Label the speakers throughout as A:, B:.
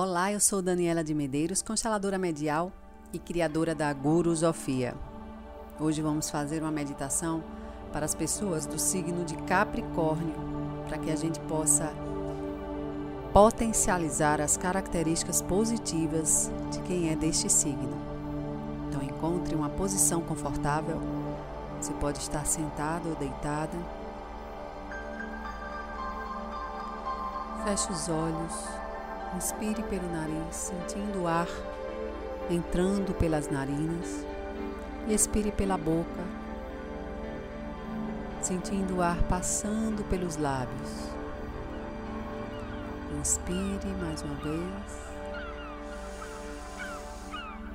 A: Olá, eu sou Daniela de Medeiros, consteladora medial e criadora da Gurusofia. Hoje vamos fazer uma meditação para as pessoas do signo de Capricórnio, para que a gente possa potencializar as características positivas de quem é deste signo. Então, encontre uma posição confortável. Você pode estar sentado ou deitada. Feche os olhos. Inspire pelo nariz, sentindo o ar entrando pelas narinas. E expire pela boca, sentindo o ar passando pelos lábios. Inspire mais uma vez.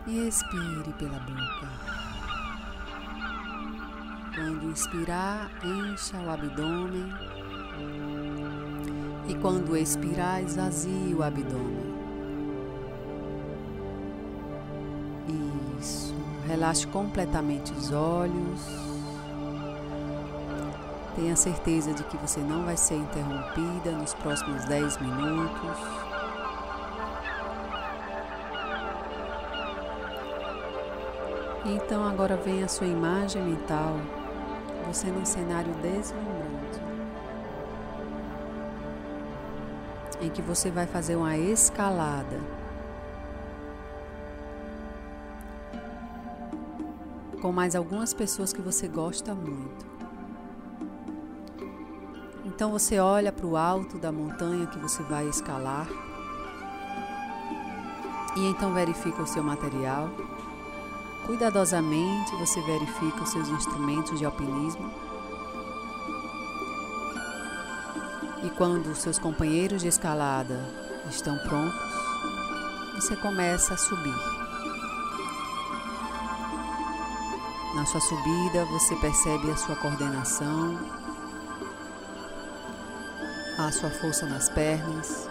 A: E expire pela boca. Quando inspirar, encha o abdômen e quando expirar, esvazie o abdômen. Isso. Relaxe completamente os olhos. Tenha certeza de que você não vai ser interrompida nos próximos 10 minutos. Então agora vem a sua imagem mental, você num cenário deslumbrante. Em que você vai fazer uma escalada. Com mais algumas pessoas que você gosta muito. Então você olha para o alto da montanha que você vai escalar. E então verifica o seu material. Cuidadosamente você verifica os seus instrumentos de alpinismo E quando seus companheiros de escalada estão prontos, você começa a subir. Na sua subida, você percebe a sua coordenação, a sua força nas pernas,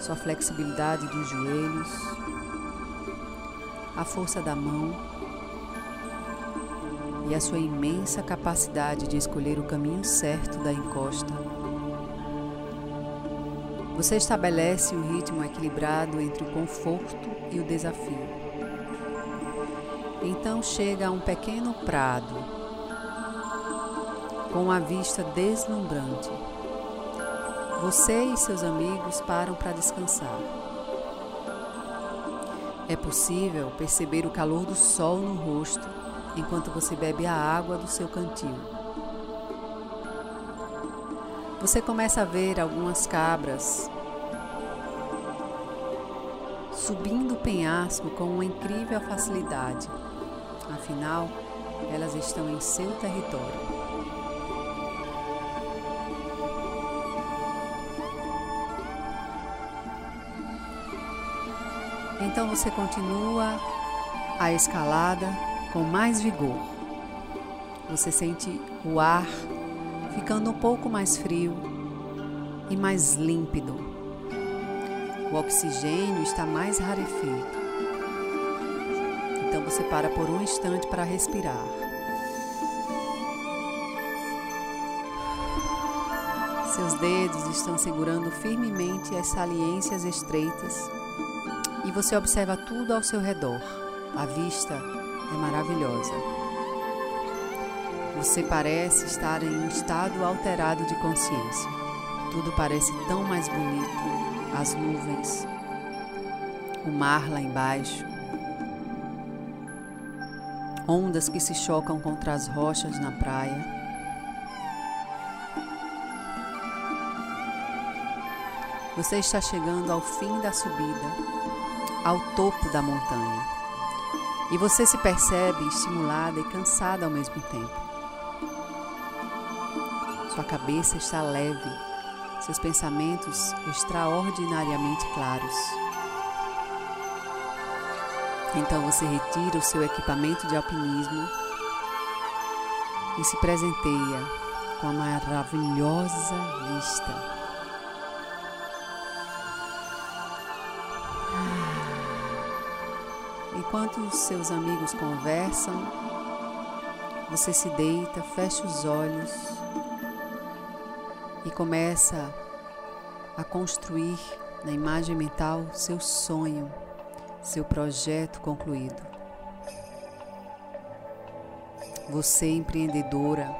A: sua flexibilidade dos joelhos, a força da mão e a sua imensa capacidade de escolher o caminho certo da encosta. Você estabelece o ritmo equilibrado entre o conforto e o desafio. Então chega a um pequeno prado com uma vista deslumbrante. Você e seus amigos param para descansar. É possível perceber o calor do sol no rosto enquanto você bebe a água do seu cantil. Você começa a ver algumas cabras subindo o penhasco com uma incrível facilidade. Afinal, elas estão em seu território. Então você continua a escalada com mais vigor. Você sente o ar ficando um pouco mais frio e mais límpido. O oxigênio está mais rarefeito. Então você para por um instante para respirar. Seus dedos estão segurando firmemente as saliências estreitas e você observa tudo ao seu redor. A vista é maravilhosa. Você parece estar em um estado alterado de consciência. Tudo parece tão mais bonito. As nuvens, o mar lá embaixo, ondas que se chocam contra as rochas na praia. Você está chegando ao fim da subida, ao topo da montanha e você se percebe estimulada e cansada ao mesmo tempo. Sua cabeça está leve, seus pensamentos extraordinariamente claros. Então você retira o seu equipamento de alpinismo e se presenteia com a maravilhosa vista Enquanto os seus amigos conversam, você se deita, fecha os olhos e começa a construir na imagem mental, seu sonho, seu projeto concluído. Você empreendedora,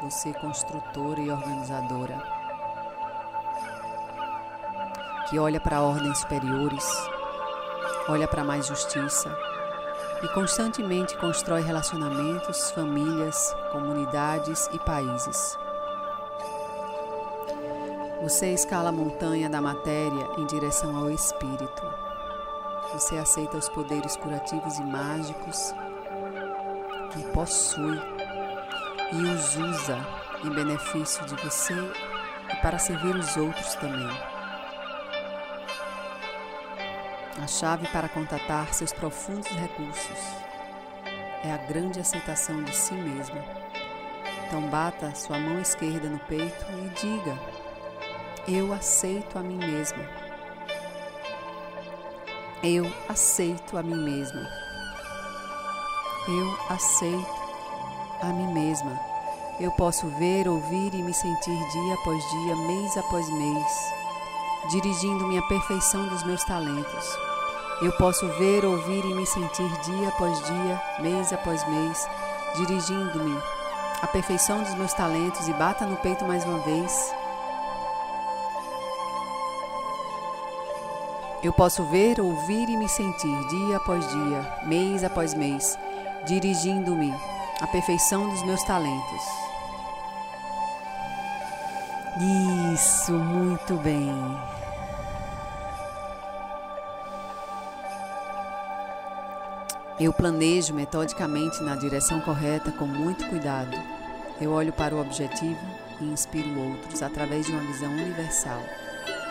A: você construtora e organizadora, que olha para ordens superiores, olha para mais justiça e constantemente constrói relacionamentos, famílias, comunidades e países. Você escala a montanha da matéria em direção ao espírito. Você aceita os poderes curativos e mágicos que possui e os usa em benefício de você e para servir os outros também. A chave para contatar seus profundos recursos é a grande aceitação de si mesma. Então bata sua mão esquerda no peito e diga eu aceito a mim mesma. Eu aceito a mim mesma. Eu aceito a mim mesma. Eu posso ver, ouvir e me sentir dia após dia, mês após mês, dirigindo minha perfeição dos meus talentos. Eu posso ver, ouvir e me sentir dia após dia, mês após mês, dirigindo-me a perfeição dos meus talentos e bata no peito mais uma vez. Eu posso ver, ouvir e me sentir dia após dia, mês após mês, dirigindo-me à perfeição dos meus talentos. Isso, muito bem. Eu planejo metodicamente na direção correta com muito cuidado. Eu olho para o objetivo e inspiro outros através de uma visão universal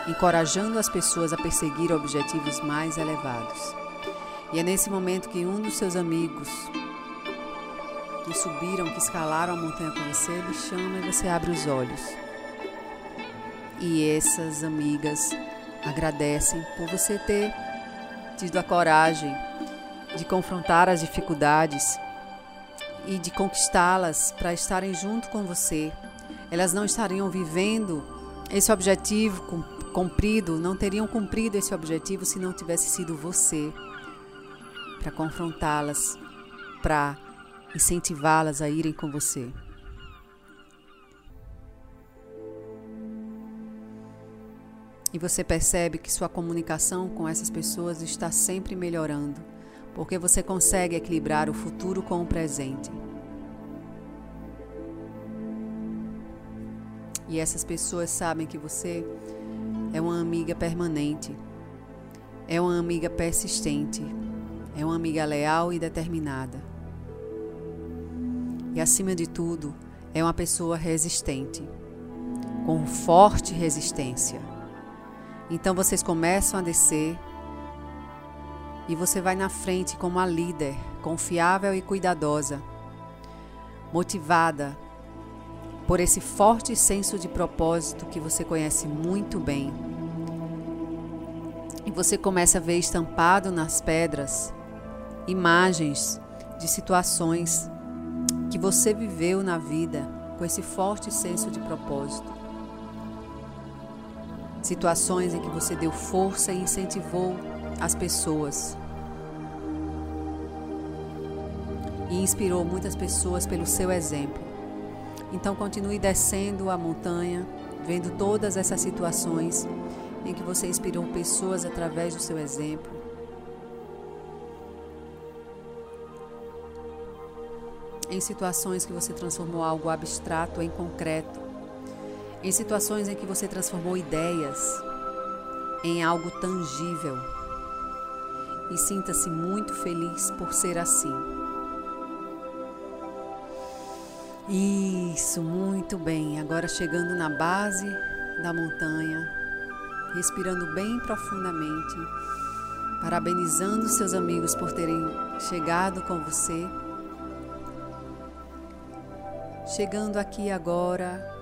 A: encorajando as pessoas a perseguir objetivos mais elevados. E é nesse momento que um dos seus amigos que subiram, que escalaram a montanha com você, ele chama e você abre os olhos. E essas amigas agradecem por você ter tido a coragem de confrontar as dificuldades e de conquistá-las para estarem junto com você. Elas não estariam vivendo esse objetivo cumprido, não teriam cumprido esse objetivo se não tivesse sido você para confrontá-las, para incentivá-las a irem com você. E você percebe que sua comunicação com essas pessoas está sempre melhorando, porque você consegue equilibrar o futuro com o presente. E essas pessoas sabem que você é uma amiga permanente, é uma amiga persistente, é uma amiga leal e determinada. E acima de tudo, é uma pessoa resistente, com forte resistência. Então vocês começam a descer e você vai na frente como a líder, confiável e cuidadosa, motivada por esse forte senso de propósito que você conhece muito bem. E você começa a ver estampado nas pedras imagens de situações que você viveu na vida com esse forte senso de propósito. Situações em que você deu força e incentivou as pessoas. E inspirou muitas pessoas pelo seu exemplo. Então continue descendo a montanha, vendo todas essas situações em que você inspirou pessoas através do seu exemplo. Em situações que você transformou algo abstrato em concreto. Em situações em que você transformou ideias em algo tangível. E sinta-se muito feliz por ser assim. Isso, muito bem. Agora chegando na base da montanha, respirando bem profundamente, parabenizando seus amigos por terem chegado com você. Chegando aqui agora